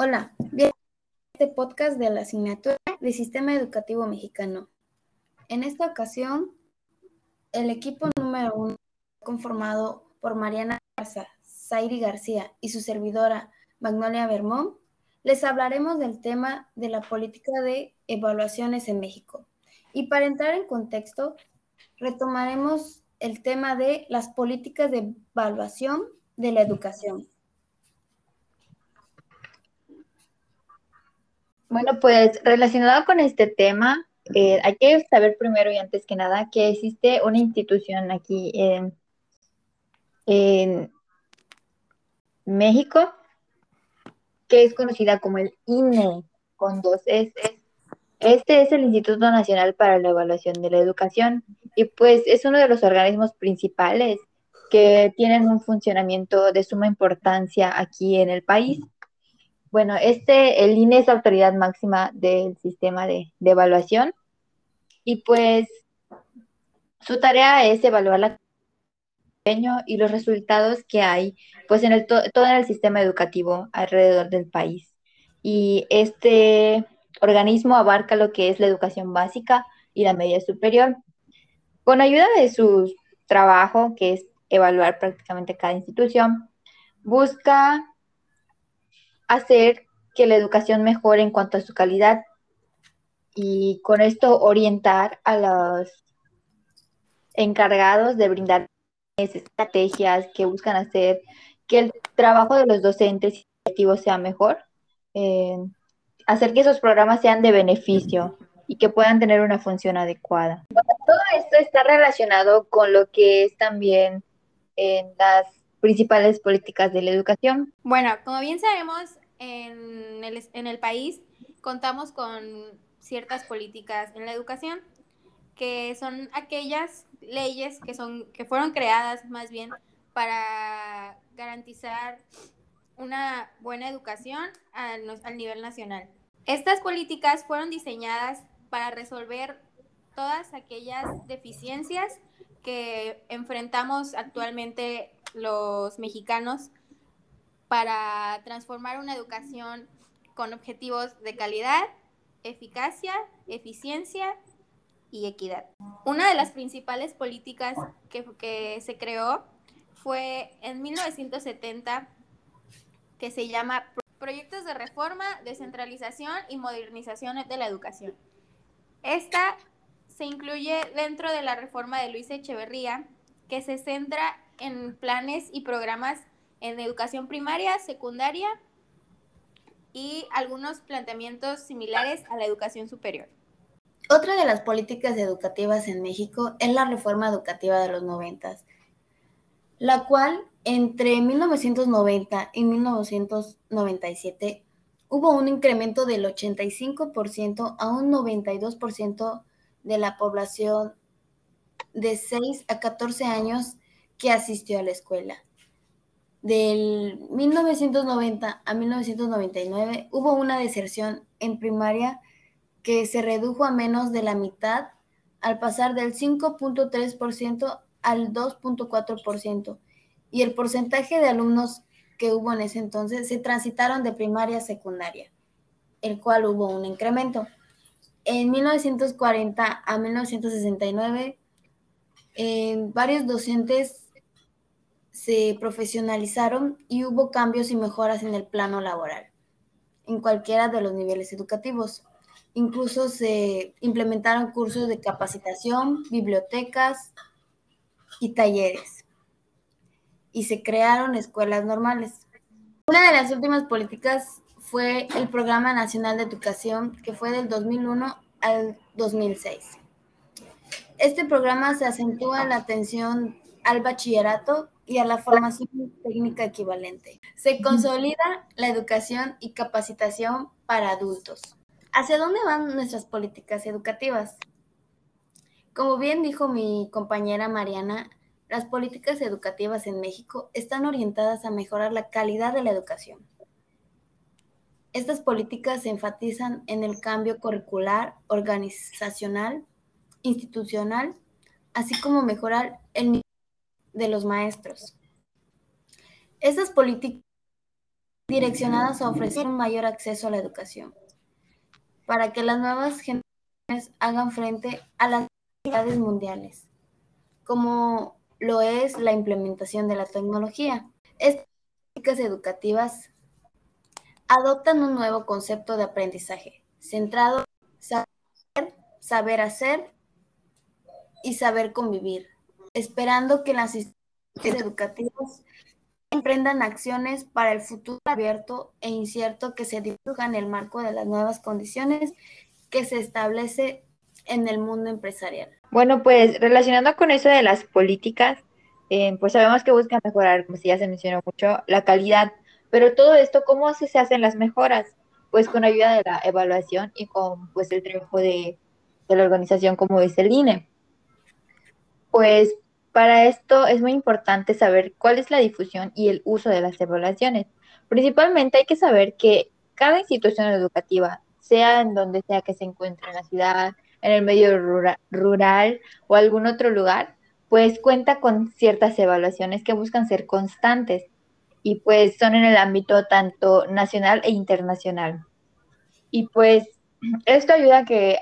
Hola, a este podcast de la asignatura de Sistema Educativo Mexicano. En esta ocasión, el equipo número uno conformado por Mariana Garza, Zairi García y su servidora Magnolia Bermón, les hablaremos del tema de la política de evaluaciones en México. Y para entrar en contexto, retomaremos el tema de las políticas de evaluación de la educación. Bueno, pues relacionado con este tema, eh, hay que saber primero y antes que nada que existe una institución aquí en, México que es conocida como el INE con dos S. Este es el Instituto Nacional para la Evaluación de la Educación y pues es uno de los organismos principales que tienen un funcionamiento de suma importancia aquí en el país. Bueno, este, el INE es la autoridad máxima del sistema de, evaluación y pues su tarea es evaluar la y los resultados que hay pues en el todo en el sistema educativo alrededor del país. Y este organismo abarca lo que es la educación básica y la media superior. Con ayuda de su trabajo, que es evaluar prácticamente cada institución, busca hacer que la educación mejore en cuanto a su calidad y con esto orientar a los encargados de brindar estrategias que buscan hacer que el trabajo de los docentes y sea mejor, hacer que esos programas sean de beneficio y que puedan tener una función adecuada. Todo esto está relacionado con lo que es también en las principales políticas de la educación. Bueno, como bien sabemos, en el, en el país contamos con ciertas políticas en la educación que son aquellas leyes que son que fueron creadas más bien para garantizar una buena educación al, al nivel nacional. Estas políticas fueron diseñadas para resolver todas aquellas deficiencias que enfrentamos actualmente los mexicanos para transformar una educación con objetivos de calidad, eficacia, eficiencia y equidad. Una de las principales políticas que, se creó fue en 1970 que se llama Proyectos de Reforma, Descentralización y Modernización de la Educación. Esta se incluye dentro de la reforma de Luis Echeverría, que se centra en planes y programas en educación primaria, secundaria y algunos planteamientos similares a la educación superior. Otra de las políticas educativas en México es la reforma educativa de los noventas, la cual entre 1990 y 1997 hubo un incremento del 85% a un 92% de la población de 6 a 14 años que asistió a la escuela. Del 1990 a 1999 hubo una deserción en primaria que se redujo a menos de la mitad al pasar del 5.3% al 2.4% y el porcentaje de alumnos que hubo en ese entonces se transitaron de primaria a secundaria, el cual hubo un incremento. En 1940 a 1969, varios docentes se profesionalizaron y hubo cambios y mejoras en el plano laboral, en cualquiera de los niveles educativos. Incluso se implementaron cursos de capacitación, bibliotecas y talleres. Y se crearon escuelas normales. Una de las últimas políticas fue el Programa Nacional de Educación, que fue del 2001 al 2006. Este programa se acentúa en la atención al bachillerato y a la formación técnica equivalente. Se consolida la educación y capacitación para adultos. ¿Hacia dónde van nuestras políticas educativas? Como bien dijo mi compañera Mariana, las políticas educativas en México están orientadas a mejorar la calidad de la educación. Estas políticas se enfatizan en el cambio curricular, organizacional, institucional, así como mejorar el nivel de los maestros. Esas políticas direccionadas a ofrecer un mayor acceso a la educación, para que las nuevas generaciones hagan frente a las necesidades mundiales, como lo es la implementación de la tecnología. Estas políticas educativas adoptan un nuevo concepto de aprendizaje, centrado en saber, saber hacer y saber convivir, esperando que las instituciones educativas emprendan acciones para el futuro abierto e incierto que se dibujan en el marco de las nuevas condiciones que se establece en el mundo empresarial. Bueno, pues relacionando con eso de las políticas, eh, pues sabemos que buscan mejorar, como ya se mencionó mucho, la calidad, pero todo esto, ¿cómo se, hacen las mejoras? Pues con ayuda de la evaluación y con pues el trabajo de, de la organización como es el INE. Pues para esto es muy importante saber cuál es la difusión y el uso de las evaluaciones. Principalmente hay que saber que cada institución educativa, sea en donde sea que se encuentre en la ciudad, en el medio rural, o algún otro lugar, pues cuenta con ciertas evaluaciones que buscan ser constantes y pues son en el ámbito tanto nacional e internacional. Y pues esto ayuda a que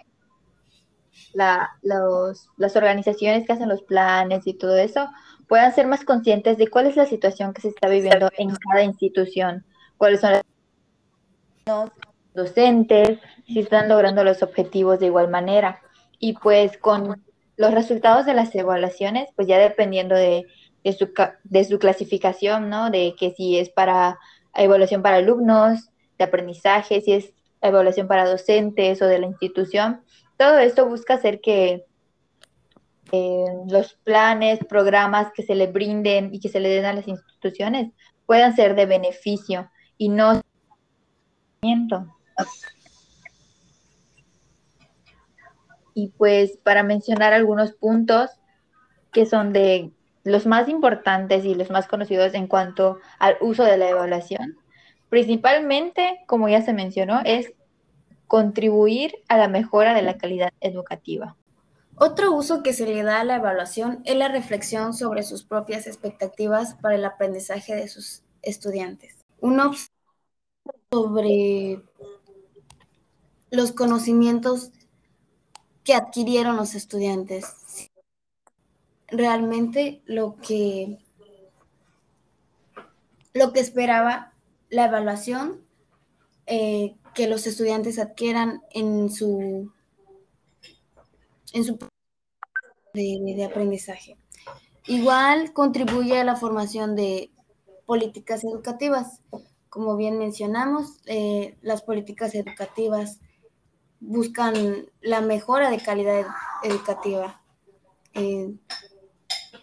las organizaciones que hacen los planes y todo eso puedan ser más conscientes de cuál es la situación que se está viviendo en cada institución, cuáles son los docentes, si están logrando los objetivos de igual manera. Y pues con los resultados de las evaluaciones, pues ya dependiendo de, de, su, de su clasificación, ¿no? De que si es para evaluación para alumnos, de aprendizaje, si es evaluación para docentes o de la institución, todo esto busca hacer que eh, los planes, programas que se le brinden y que se le den a las instituciones puedan ser de beneficio y no y pues para mencionar algunos puntos que son de los más importantes y los más conocidos en cuanto al uso de la evaluación, principalmente, como ya se mencionó, es contribuir a la mejora de la calidad educativa. Otro uso que se le da a la evaluación es la reflexión sobre sus propias expectativas para el aprendizaje de sus estudiantes. Una sobre los conocimientos que adquirieron los estudiantes. Realmente lo que lo que esperaba la evaluación eh, que los estudiantes adquieran en su en su de, aprendizaje. Igual contribuye a la formación de políticas educativas. Como bien mencionamos, eh, las políticas educativas buscan la mejora de calidad educativa, eh,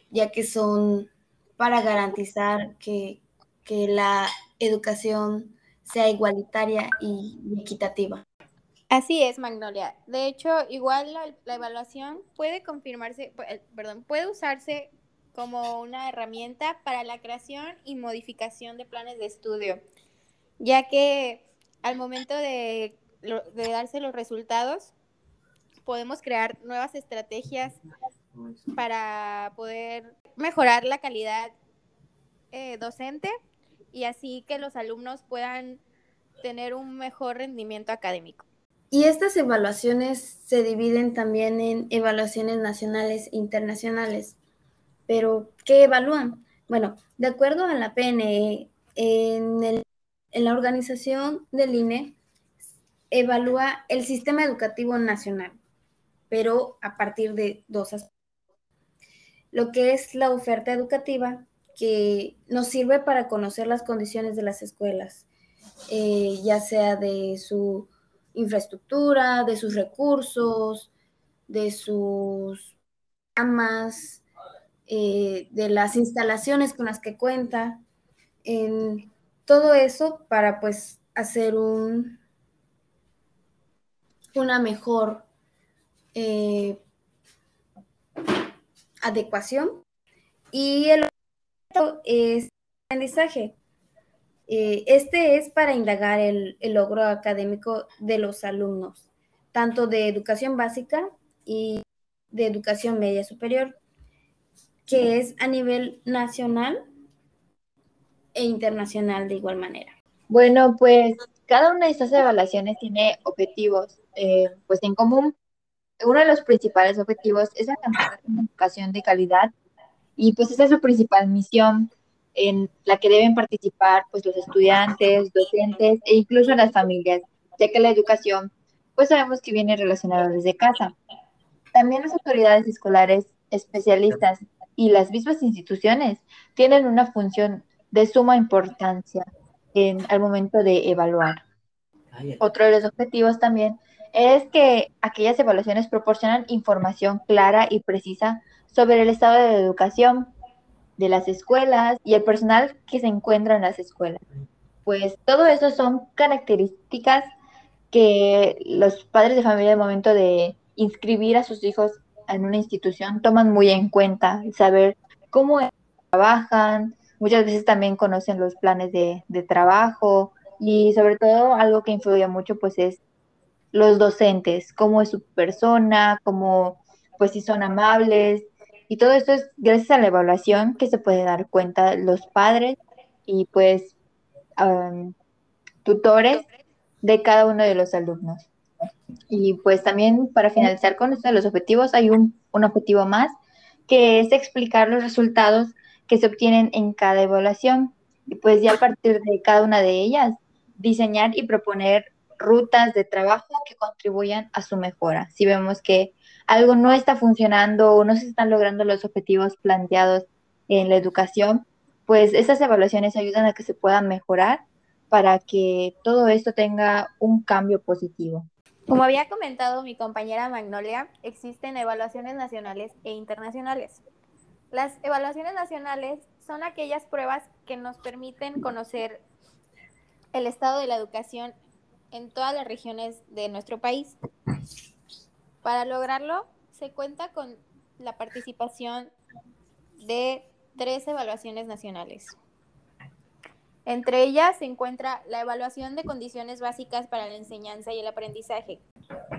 ya que son para garantizar que, que la educación sea igualitaria y equitativa. Así es, Magnolia. De hecho, igual la, evaluación puede confirmarse, eh, perdón, puede usarse como una herramienta para la creación y modificación de planes de estudio, ya que al momento de, darse los resultados, podemos crear nuevas estrategias para poder mejorar la calidad eh, docente y así que los alumnos puedan tener un mejor rendimiento académico. Y estas evaluaciones se dividen también en evaluaciones nacionales e internacionales. Pero, ¿qué evalúan? Bueno, de acuerdo a la PNE, en, en la organización del INE, evalúa el sistema educativo nacional, pero a partir de dos aspectos. Lo que es la oferta educativa, que nos sirve para conocer las condiciones de las escuelas, eh, ya sea de su infraestructura, de sus recursos, de sus amas, eh, de las instalaciones con las que cuenta, en todo eso para pues hacer un, una mejor eh, adecuación. Y el es aprendizaje. Eh, este es para indagar el, logro académico de los alumnos, tanto de educación básica y de educación media superior, que es a nivel nacional e internacional de igual manera. Bueno, pues cada una de estas evaluaciones tiene objetivos eh, pues en común. Uno de los principales objetivos es alcanzar una educación de calidad y pues esa es su principal misión en la que deben participar pues los estudiantes, docentes e incluso las familias, ya que la educación pues sabemos que viene relacionada desde casa. También las autoridades escolares, especialistas y las mismas instituciones tienen una función de suma importancia en, al momento de evaluar. Otro de los objetivos también es que aquellas evaluaciones proporcionan información clara y precisa sobre el estado de educación de las escuelas y el personal que se encuentra en las escuelas. Pues todo eso son características que los padres de familia al momento de inscribir a sus hijos en una institución toman muy en cuenta, saber cómo trabajan, muchas veces también conocen los planes de, de trabajo y sobre todo algo que influye mucho pues es los docentes, cómo es su persona, cómo pues si son amables y todo esto es gracias a la evaluación que se puede dar cuenta los padres y pues tutores de cada uno de los alumnos. Y pues también para finalizar con esto los objetivos hay un, un objetivo más que es explicar los resultados que se obtienen en cada evaluación. Y pues ya a partir de cada una de ellas, diseñar y proponer rutas de trabajo que contribuyan a su mejora. Si vemos que algo no está funcionando o no se están logrando los objetivos planteados en la educación, pues esas evaluaciones ayudan a que se pueda mejorar para que todo esto tenga un cambio positivo. Como había comentado mi compañera Magnolia, existen evaluaciones nacionales e internacionales. Las evaluaciones nacionales son aquellas pruebas que nos permiten conocer el estado de la educación en todas las regiones de nuestro país. Para lograrlo, se cuenta con la participación de tres evaluaciones nacionales. Entre ellas se encuentra la evaluación de condiciones básicas para la enseñanza y el aprendizaje,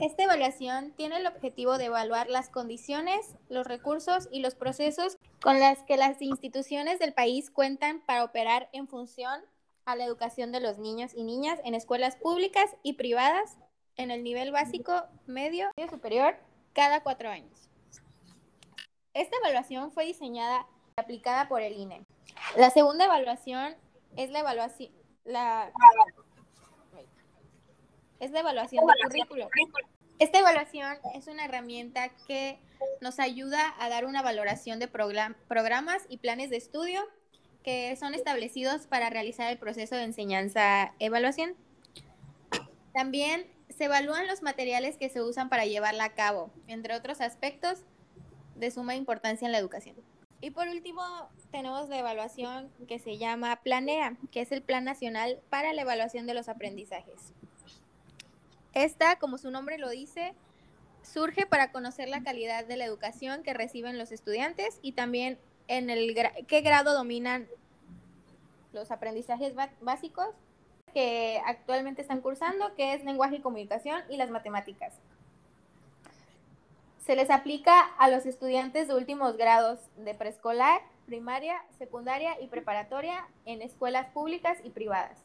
esta evaluación tiene el objetivo de evaluar las condiciones, los recursos y los procesos con las que las instituciones del país cuentan para operar en función a la educación de los niños y niñas en escuelas públicas y privadas en el nivel básico, medio y superior cada cuatro años. Esta evaluación fue diseñada y aplicada por el INE. La segunda evaluación es la evaluación, la, es la evaluación de currículo. Esta evaluación es una herramienta que nos ayuda a dar una valoración de programas y planes de estudio que son establecidos para realizar el proceso de enseñanza-evaluación. También se evalúan los materiales que se usan para llevarla a cabo, entre otros aspectos de suma importancia en la educación. Y por último, tenemos la evaluación que se llama Planea, que es el Plan Nacional para la Evaluación de los Aprendizajes. Esta, como su nombre lo dice, surge para conocer la calidad de la educación que reciben los estudiantes y también en el qué grado dominan los aprendizajes básicos que actualmente están cursando, que es lenguaje y comunicación y las matemáticas. Se les aplica a los estudiantes de últimos grados de preescolar, primaria, secundaria y preparatoria en escuelas públicas y privadas.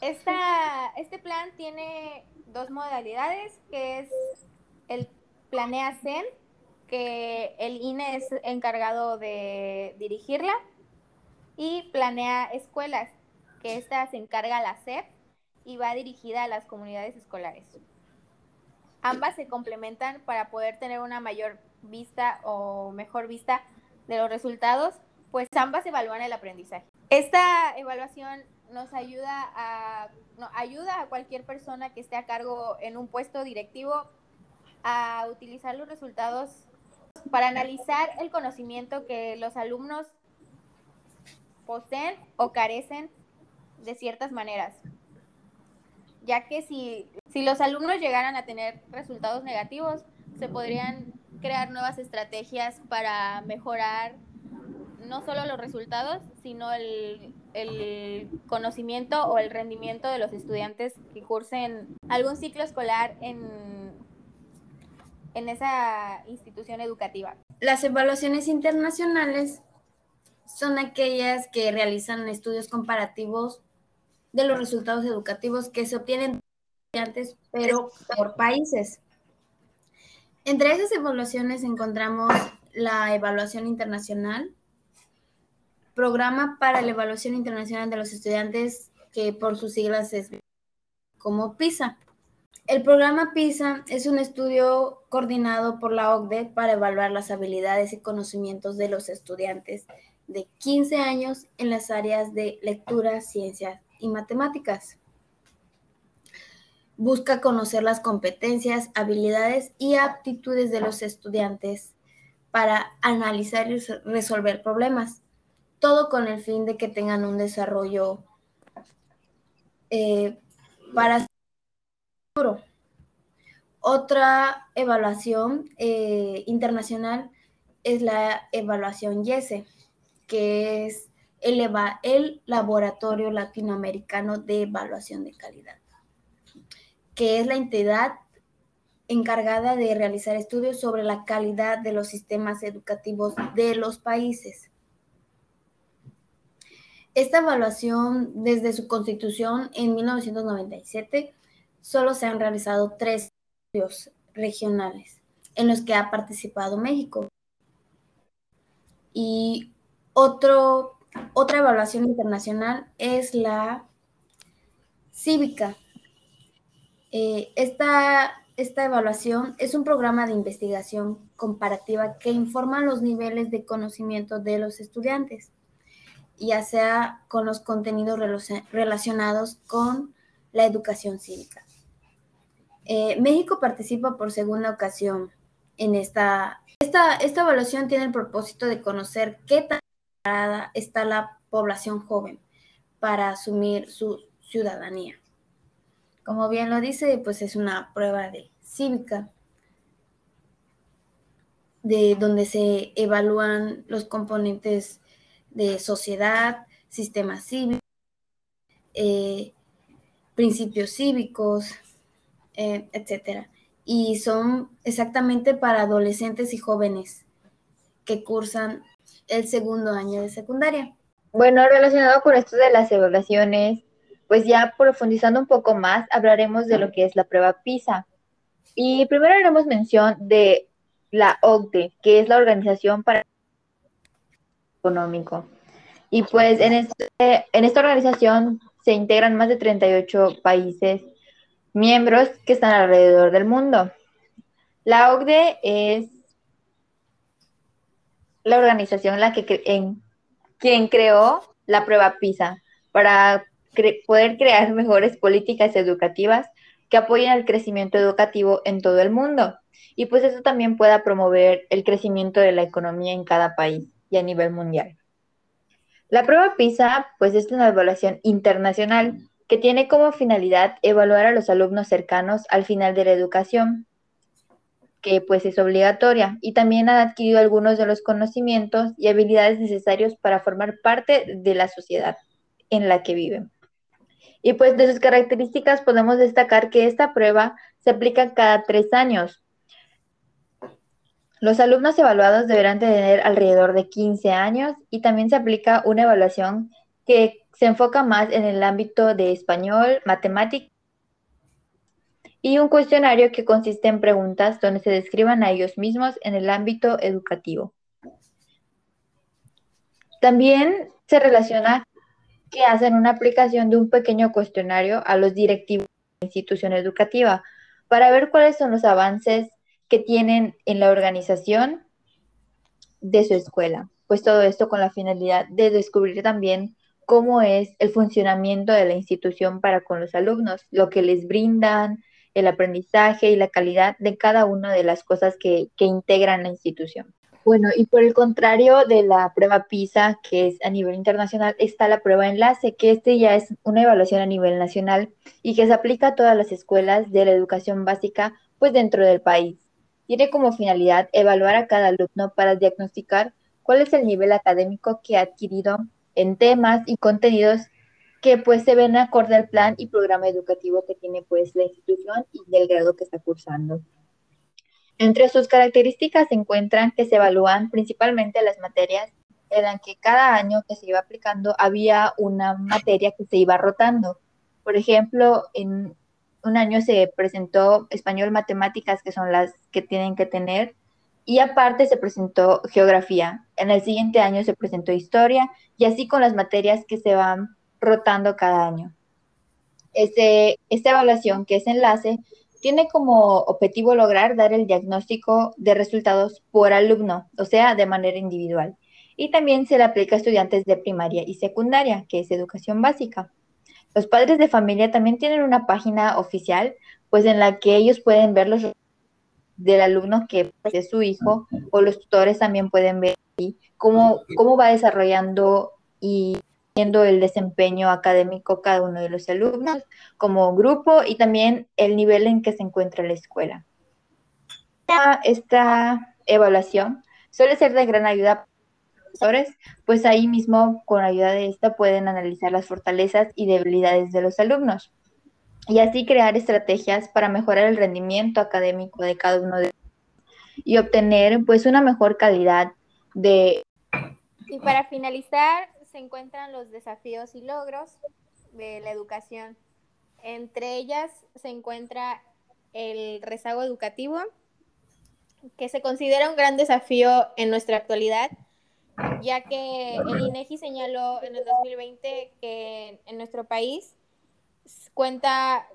Esta, este plan tiene dos modalidades, que es el Planea CEN, que el INE es encargado de dirigirla, y Planea Escuelas, que esta se encarga la SEP y va dirigida a las comunidades escolares. Ambas se complementan para poder tener una mayor vista o mejor vista de los resultados, pues ambas evalúan el aprendizaje. Esta evaluación nos ayuda a, ayuda a cualquier persona que esté a cargo en un puesto directivo a utilizar los resultados para analizar el conocimiento que los alumnos poseen o carecen de ciertas maneras. Ya que si, si los alumnos llegaran a tener resultados negativos, se podrían crear nuevas estrategias para mejorar no solo los resultados, sino el, conocimiento o el rendimiento de los estudiantes que cursen algún ciclo escolar en, en esa institución educativa. Las evaluaciones internacionales son aquellas que realizan estudios comparativos de los resultados educativos que se obtienen estudiantes, pero por países. Entre esas evaluaciones encontramos la evaluación internacional, programa para la evaluación internacional de los estudiantes, que por sus siglas es como PISA. El programa PISA es un estudio coordinado por la OCDE para evaluar las habilidades y conocimientos de los estudiantes de 15 años en las áreas de lectura, ciencias y matemáticas. Busca conocer las competencias, habilidades y aptitudes de los estudiantes para analizar y resolver problemas, todo con el fin de que tengan un desarrollo eh, para futuro. Otra evaluación eh, internacional es la evaluación YESE, que es el, el Laboratorio Latinoamericano de Evaluación de Calidad, que es la entidad encargada de realizar estudios sobre la calidad de los sistemas educativos de los países. Esta evaluación, desde su constitución en 1997, solo se han realizado tres estudios regionales en los que ha participado México. Y otro, otra evaluación internacional es la cívica. Eh, esta, esta evaluación es un programa de investigación comparativa que informa los niveles de conocimiento de los estudiantes ya sea con los contenidos relacionados con la educación cívica. Eh, México participa por segunda ocasión en esta, esta, esta evaluación tiene el propósito de conocer qué está la población joven para asumir su ciudadanía. Como bien lo dice, pues es una prueba de cívica, de donde se evalúan los componentes de sociedad, sistema cívico, eh, principios cívicos, eh, etc. Y son exactamente para adolescentes y jóvenes que cursan el segundo año de secundaria. Bueno, relacionado con esto de las evaluaciones, pues ya profundizando un poco más, hablaremos de lo que es la prueba PISA. Y primero haremos mención de la OCDE, que es la Organización para económico. Y pues en, este, en esta organización se integran más de 38 países miembros que están alrededor del mundo. La OCDE es la organización la que en, quien creó la prueba PISA para poder crear mejores políticas educativas que apoyen el crecimiento educativo en todo el mundo. Y pues eso también pueda promover el crecimiento de la economía en cada país y a nivel mundial. La prueba PISA, pues es una evaluación internacional que tiene como finalidad evaluar a los alumnos cercanos al final de la educación, que pues es obligatoria, y también ha adquirido algunos de los conocimientos y habilidades necesarios para formar parte de la sociedad en la que viven. Y pues de sus características podemos destacar que esta prueba se aplica cada tres años, los alumnos evaluados deberán tener alrededor de 15 años y también se aplica una evaluación que se enfoca más en el ámbito de español, matemática y un cuestionario que consiste en preguntas donde se describan a ellos mismos en el ámbito educativo. También se relaciona que hacen una aplicación de un pequeño cuestionario a los directivos de la institución educativa para ver cuáles son los avances que tienen en la organización de su escuela. Pues todo esto con la finalidad de descubrir también cómo es el funcionamiento de la institución para con los alumnos, lo que les brindan, el aprendizaje y la calidad de cada una de las cosas que, que integran la institución. Bueno, y por el contrario de la prueba PISA, que es a nivel internacional, está la prueba enlace, que este ya es una evaluación a nivel nacional y que se aplica a todas las escuelas de la educación básica, pues dentro del país. Tiene como finalidad evaluar a cada alumno para diagnosticar cuál es el nivel académico que ha adquirido en temas y contenidos que pues se ven acorde al plan y programa educativo que tiene pues la institución y del grado que está cursando. Entre sus características se encuentran que se evalúan principalmente las materias en que cada año que se iba aplicando había una materia que se iba rotando. Por ejemplo, en un año se presentó español, matemáticas, que son las que tienen que tener, y aparte se presentó geografía. En el siguiente año se presentó historia y así con las materias que se van rotando cada año. Este, esta evaluación, que es enlace, tiene como objetivo lograr dar el diagnóstico de resultados por alumno, o sea, de manera individual. Y también se le aplica a estudiantes de primaria y secundaria, que es educación básica. Los padres de familia también tienen una página oficial, pues en la que ellos pueden ver los del alumno que es su hijo, o los tutores también pueden ver cómo, cómo va desarrollando y viendo el desempeño académico cada uno de los alumnos como grupo y también el nivel en que se encuentra la escuela. Esta, evaluación suele ser de gran ayuda para los profesores, pues ahí mismo con ayuda de esta pueden analizar las fortalezas y debilidades de los alumnos y así crear estrategias para mejorar el rendimiento académico de cada uno de ellos y obtener pues una mejor calidad de... Y para finalizar, se encuentran los desafíos y logros de la educación. Entre ellas se encuentra el rezago educativo, que se considera un gran desafío en nuestra actualidad, ya que el INEGI señaló en el 2020 que en nuestro país cuenta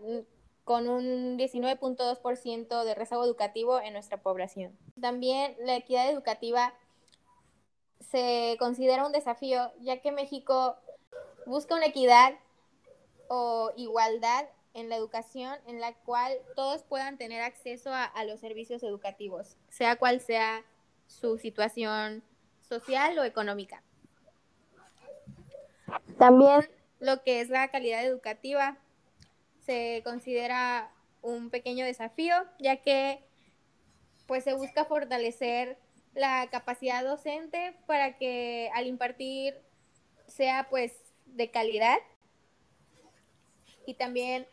con un 19.2% de rezago educativo en nuestra población. También la equidad educativa se considera un desafío, ya que México busca una equidad o igualdad en la educación en la cual todos puedan tener acceso a, a, los servicios educativos, sea cual sea su situación social o económica. También lo que es la calidad educativa se considera un pequeño desafío, ya que pues se busca fortalecer la capacidad docente para que al impartir sea pues de calidad y también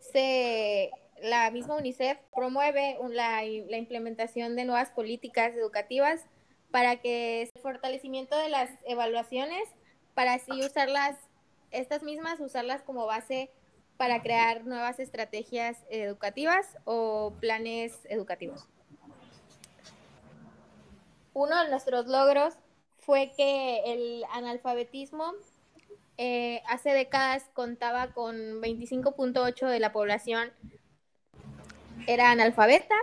se la misma UNICEF promueve la, la, implementación de nuevas políticas educativas para que el fortalecimiento de las evaluaciones para así usarlas estas mismas usarlas como base para crear nuevas estrategias educativas o planes educativos. Uno de nuestros logros fue que el analfabetismo eh, hace décadas contaba con 25.8 de la población era analfabeta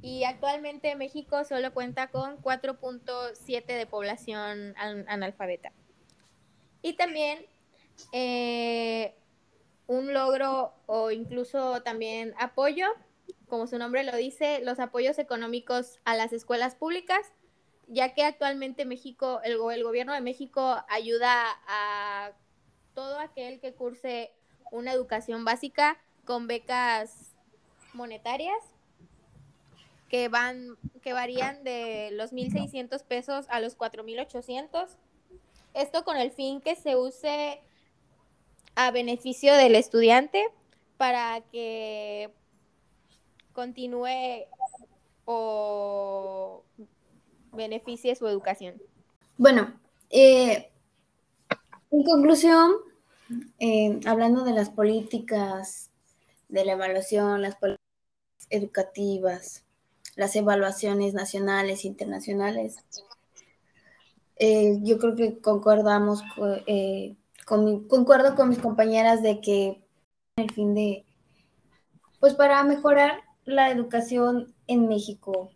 y actualmente México solo cuenta con 4.7 de población analfabeta. Y también eh, un logro o incluso también apoyo, como su nombre lo dice, los apoyos económicos a las escuelas públicas, ya que actualmente México, el, gobierno de México ayuda a todo aquel que curse una educación básica con becas monetarias que van que varían de los 1600 pesos a los 4800. Esto con el fin que se use a beneficio del estudiante para que continúe o beneficie su educación. Bueno, eh, en conclusión, eh, hablando de las políticas de la evaluación, las políticas educativas, las evaluaciones nacionales e internacionales, eh, yo creo que concordamos concuerdo con mis compañeras de que el fin de, pues para mejorar la educación en México,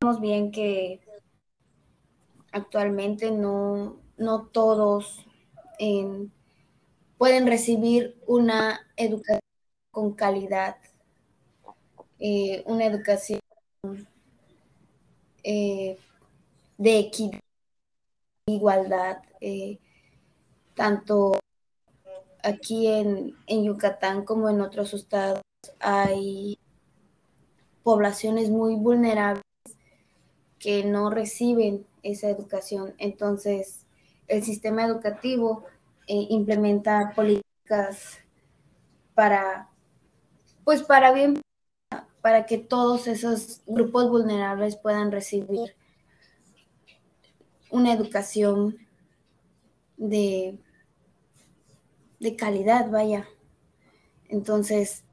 sabemos bien que actualmente no, no todos pueden recibir una educación con calidad, eh, una educación eh, de equidad, igualdad. Eh, tanto aquí en, Yucatán como en otros estados hay poblaciones muy vulnerables que no reciben esa educación. Entonces, el sistema educativo eh, implementa políticas para, pues para bien, para que todos esos grupos vulnerables puedan recibir una educación de, de calidad, vaya. Entonces,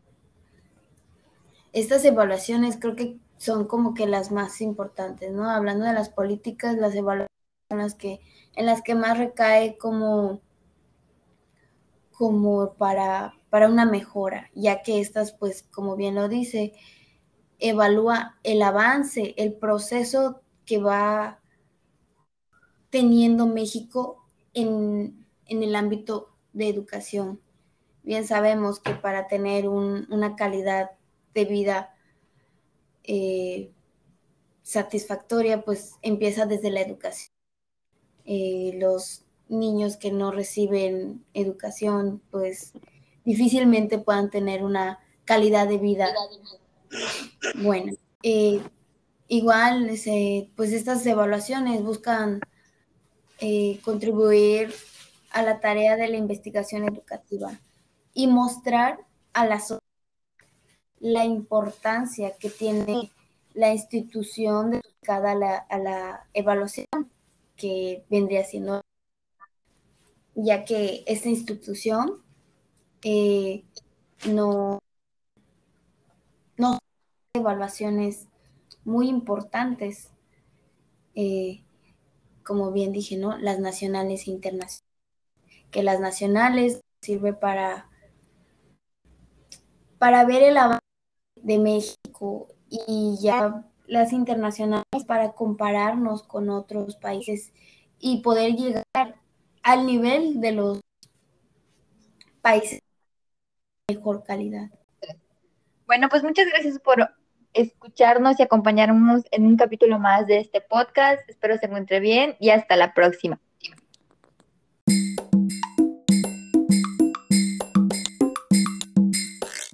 estas evaluaciones creo que son como que las más importantes, ¿no? Hablando de las políticas, las evaluaciones en las que, en las que más recae como, como para, para una mejora, ya que estas, pues, como bien lo dice, evalúa el avance, el proceso que va teniendo México en, el ámbito de educación. Bien sabemos que para tener una calidad de vida eh, satisfactoria, pues empieza desde la educación. Eh, los niños que no reciben educación, pues difícilmente puedan tener una calidad de vida buena. Eh, igual, pues estas evaluaciones buscan contribuir a la tarea de la investigación educativa y mostrar a la sociedad la importancia que tiene la institución dedicada a la, evaluación que vendría siendo, ya que esta institución eh, no, no evaluaciones muy importantes, eh, como bien dije, ¿no? Las nacionales e internacionales. Que las nacionales sirve para, para ver el avance de México y ya las internacionales para compararnos con otros países y poder llegar al nivel de los países de mejor calidad. Bueno, pues muchas gracias por escucharnos y acompañarnos en un capítulo más de este podcast. Espero se encuentre bien y hasta la próxima.